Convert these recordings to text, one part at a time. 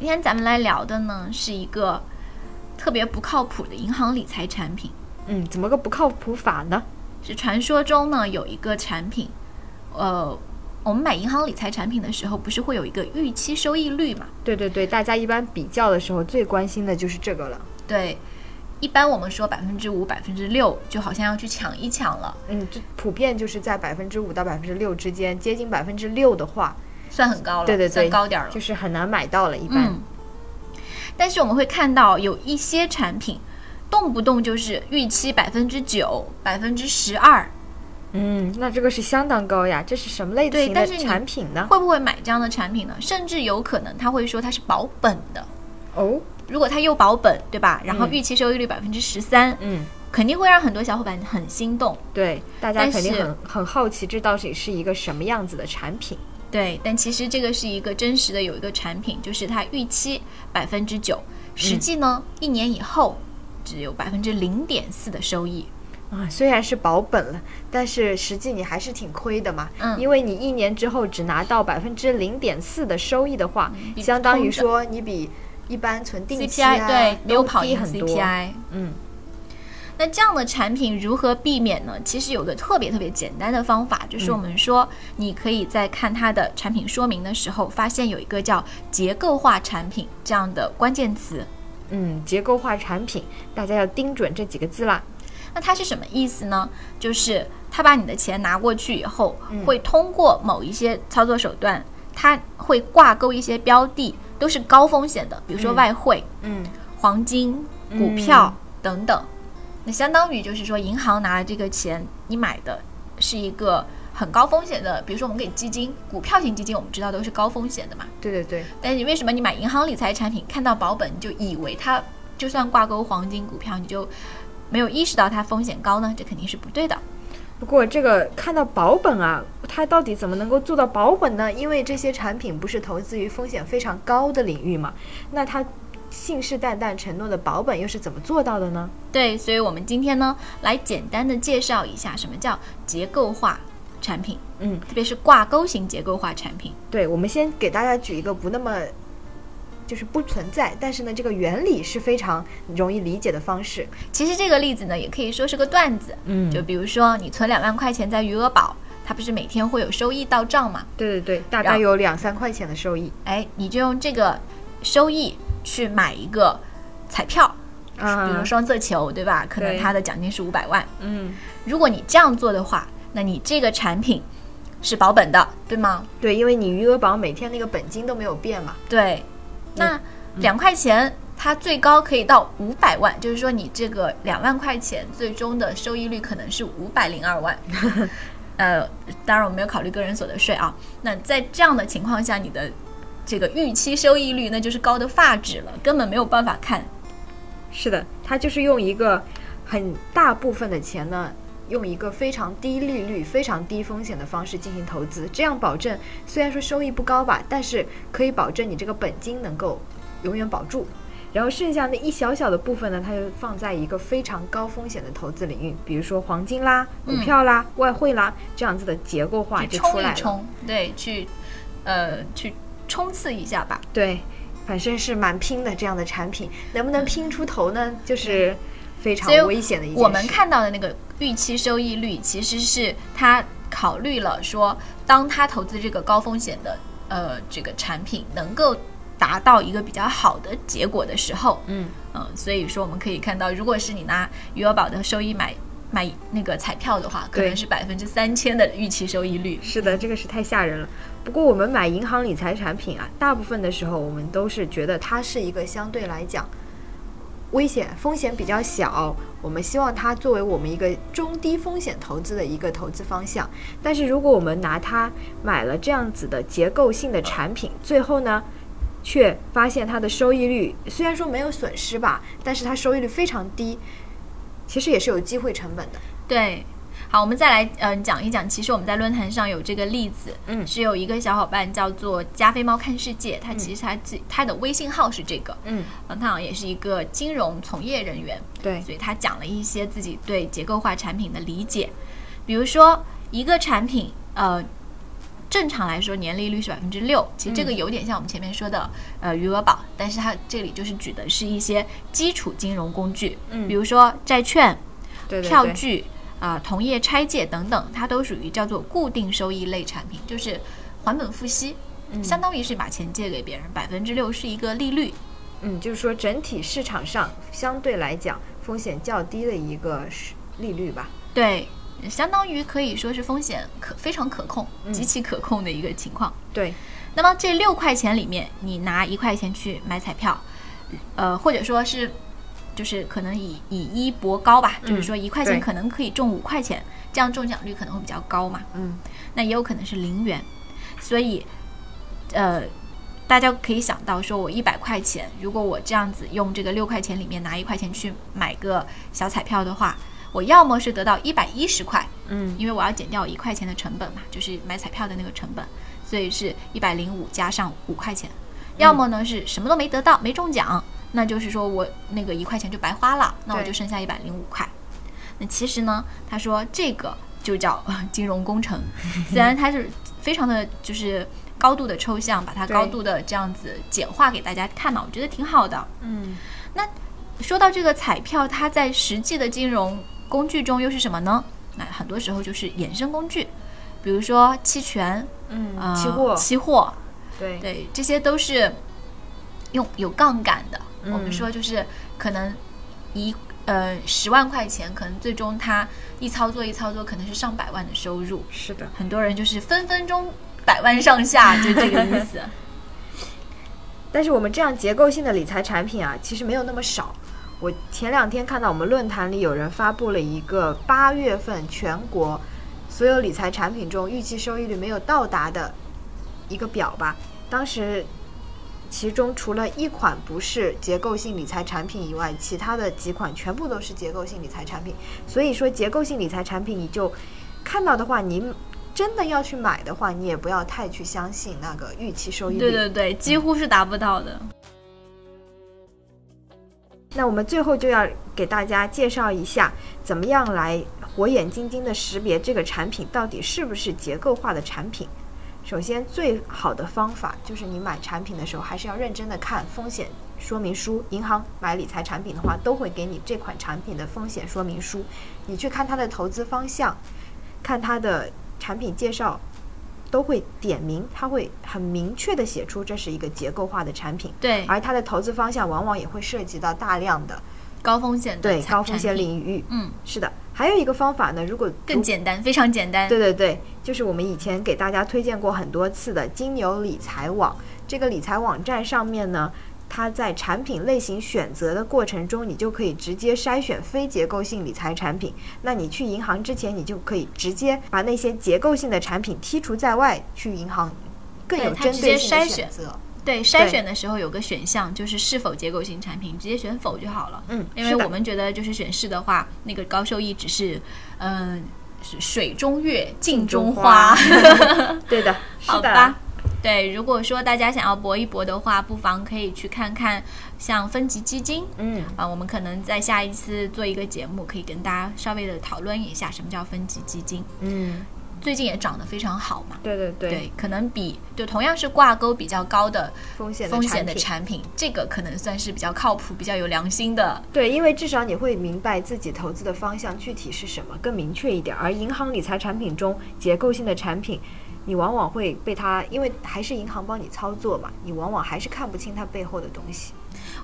今天咱们来聊的呢，是一个特别不靠谱的银行理财产品。嗯，怎么个不靠谱法呢？是传说中呢有一个产品，呃，我们买银行理财产品的时候，不是会有一个预期收益率嘛？对对对，大家一般比较的时候最关心的就是这个了。对，一般我们说百分之五、百分之六，就好像要去抢一抢了。嗯，就普遍就是在百分之五到百分之六之间，接近百分之六的话，算很高了，对对对，算高点儿了，就是很难买到了。一般，嗯。但是我们会看到有一些产品，动不动就是预期百分之九、百分之十二，嗯，那这个是相当高呀。这是什么类型的产品呢？会不会买这样的产品呢？甚至有可能他会说它是保本的。哦，如果它又保本，对吧？然后嗯预期收益率百分之十三，嗯，肯定会让很多小伙伴很心动。对，大家肯定很很好奇，这到底是一个什么样子的产品？对，但其实这个是一个真实的有一个产品，就是它预期百分之九，实际呢、一年以后只有百分之零点四的收益。啊，虽然是保本了，但是实际你还是挺亏的嘛。嗯因为你一年之后只拿到百分之零点四的收益的话，相当于说你比一般存定期对没有都跑赢低很多。CPI。嗯，那这样的产品如何避免呢？其实有个特别特别简单的方法，就是我们说，你可以在看它的产品说明的时候，发现有一个叫结构化产品这样的关键词。嗯，结构化产品，大家要盯准这几个字啦。那它是什么意思呢？就是他把你的钱拿过去以后，嗯会通过某一些操作手段，它会挂钩一些标的，都是高风险的，比如说嗯外汇、嗯黄金、股票等等。那相当于就是说，银行拿了这个钱，你买的是一个很高风险的，比如说我们给基金、股票型基金，我们知道都是高风险的嘛。对对对，但是你为什么你买银行理财产品，看到保本你就以为它就算挂钩黄金、股票，你就没有意识到它风险高呢？这肯定是不对的。不过这个看到保本啊，它到底怎么能够做到保本呢？因为这些产品不是投资于风险非常高的领域嘛，那它信誓旦旦承诺的保本又是怎么做到的呢？对，所以我们今天呢，来简单的介绍一下什么叫结构化产品，嗯，特别是挂钩型结构化产品。对，我们先给大家举一个不那么。就是不存在，但是呢，这个原理是非常容易理解的方式。其实这个例子呢，也可以说是个段子。嗯就比如说你存两万块钱在余额宝，它不是每天会有收益到账嘛？对对对，大概有两三块钱的收益。哎，你就用这个收益去买一个彩票，嗯比如双色球，对吧？可能它的奖金是五百万。嗯，如果你这样做的话，那你这个产品是保本的，对吗？对，因为你余额宝每天那个本金都没有变嘛。对，那两块钱它最高可以到五百万，就是说你这个两万块钱最终的收益率可能是五百零二万。呃，当然我没有考虑个人所得税啊。那在这样的情况下，你的这个预期收益率那就是高的发指了，根本没有办法看。是的，它就是用一个很大部分的钱呢，用一个非常低利率、非常低风险的方式进行投资，这样保证虽然说收益不高吧，但是可以保证你这个本金能够永远保住。然后剩下那一小小的部分呢，它就放在一个非常高风险的投资领域，比如说黄金啦、股票啦、外汇啦这样子的结构化就出来了。冲一冲，对，去呃去冲刺一下吧。对，反正是蛮拼的这样的产品，能不能拼出头呢？就是非常危险的一件事。我们看到的那个预期收益率，其实是他考虑了说，当他投资这个高风险的呃这个产品能够达到一个比较好的结果的时候，嗯嗯、所以说我们可以看到，如果是你拿余额宝的收益买买那个彩票的话，可能是百分之三千的预期收益率。是的，这个是太吓人了。不过我们买银行理财产品啊，大部分的时候我们都是觉得它是一个相对来讲危险风险比较小，我们希望它作为我们一个中低风险投资的一个投资方向。但是如果我们拿它买了这样子的结构性的产品，最后呢，却发现它的收益率虽然说没有损失吧，但是它收益率非常低，其实也是有机会成本的。对，好，我们再来嗯、呃讲一讲，其实我们在论坛上有这个例子，嗯。是有一个小伙伴叫做加菲猫看世界，他其实他自他的微信号是这个，嗯，嗯，他好像也是一个金融从业人员，对，所以他讲了一些自己对结构化产品的理解，比如说一个产品，呃，正常来说年利率是百分之六，其实这个有点像我们前面说的、呃余额宝，但是它这里就是举的是一些基础金融工具，嗯。比如说债券、对对对。票据啊、同业拆借等等，它都属于叫做固定收益类产品，就是还本付息，嗯。相当于是把钱借给别人，百分之六是一个利率，嗯，就是说整体市场上相对来讲风险较低的一个是利率吧。对，相当于可以说是风险可非常可控、嗯。极其可控的一个情况。对，那么这六块钱里面，你拿一块钱去买彩票，呃，或者说是，就是可能以以一博高吧，就是说一块钱可能可以中五块钱，这样中奖率可能会比较高嘛。嗯，那也有可能是零元，所以，呃，大家可以想到，说我一百块钱，如果我这样子用这个六块钱里面拿一块钱去买个小彩票的话，我要么是得到一百一十块，嗯，因为我要减掉一块钱的成本嘛，就是买彩票的那个成本，所以是一百零五加上五块钱。要么呢是什么都没得到，没中奖，那就是说我那个一块钱就白花了，那我就剩下一百零五块。那其实呢，他说这个就叫呃 金融工程，虽然它是非常的就是高度的抽象，把它高度的这样子简化给大家看嘛，我觉得挺好的。嗯，那说到这个彩票，它在实际的金融工具中又是什么呢？那很多时候就是衍生工具，比如说期权，嗯呃，期货，期货，对，对，这些都是用有杠杆的。嗯我们说就是可能一呃十万块钱，可能最终它一操作一操作，可能是上百万的收入。是的，很多人就是分分钟百万上下，就这个意思。但是我们这样结构性的理财产品啊，其实没有那么少。我前两天看到我们论坛里有人发布了一个八月份全国所有理财产品中预期收益率没有到达的一个表吧。当时其中除了一款不是结构性理财产品以外，其他的几款全部都是结构性理财产品。所以说，结构性理财产品你就看到的话，你真的要去买的话，你也不要太去相信那个预期收益率。对对对，几乎是达不到的。那我们最后就要给大家介绍一下，怎么样来火眼金睛的识别这个产品到底是不是结构化的产品。首先，最好的方法就是你买产品的时候，还是要认真的看风险说明书。银行买理财产品的话，都会给你这款产品的风险说明书，你去看它的投资方向，看它的产品介绍，都会点名，他会很明确的写出这是一个结构化的产品。对，而它的投资方向往往也会涉及到大量的高风险的对高风险领域。嗯，是的，还有一个方法呢，如果更简单，非常简单。对对对，就是我们以前给大家推荐过很多次的金牛理财网。这个理财网站上面呢，它在产品类型选择的过程中，你就可以直接筛选非结构性理财产品。那你去银行之前，你就可以直接把那些结构性的产品剔除在外，去银行更有针对性的筛选选择。对，筛选的时候有个选项，就是是否结构性产品，直接选否就好了。嗯，因为我们觉得就是选是的话，那个高收益只是，嗯、是水中月，镜中花。对的，是的。好吧。对，如果说大家想要搏一搏的话，不妨可以去看看像分级基金嗯，啊，我们可能在下一次做一个节目，可以跟大家稍微的讨论一下什么叫分级基金。嗯，最近也涨得非常好嘛，对对对，对，可能比就同样是挂钩比较高的风险的风险的产产品，这个可能算是比较靠谱、比较有良心的。对，因为至少你会明白自己投资的方向具体是什么，更明确一点。而银行理财产品中结构性的产品，你往往会被它，因为还是银行帮你操作嘛，你往往还是看不清它背后的东西。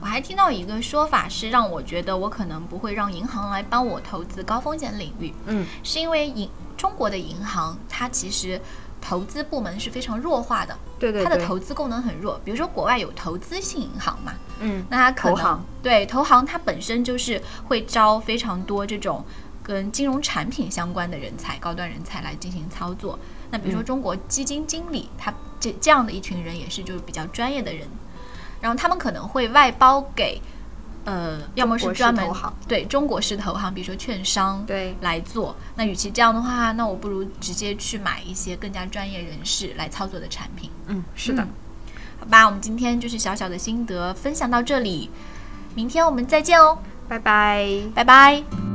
我还听到一个说法是让我觉得我可能不会让银行来帮我投资高风险领域，嗯，是因为银中国的银行它其实投资部门是非常弱化的，对对对，它的投资功能很弱。比如说国外有投资性银行嘛，嗯，那它可能投对投行它本身就是会招非常多这种跟金融产品相关的人才、高端人才来进行操作。那比如说嗯中国基金经理，他这这样的一群人也是就是比较专业的人。然后他们可能会外包给，呃，要么是专门对中国式投行，比如说券商，对来做。那与其这样的话，那我不如直接去买一些更加专业人士来操作的产品。嗯，是的，嗯好吧，我们今天就是小小的心得分享到这里，明天我们再见哦，拜拜。拜拜。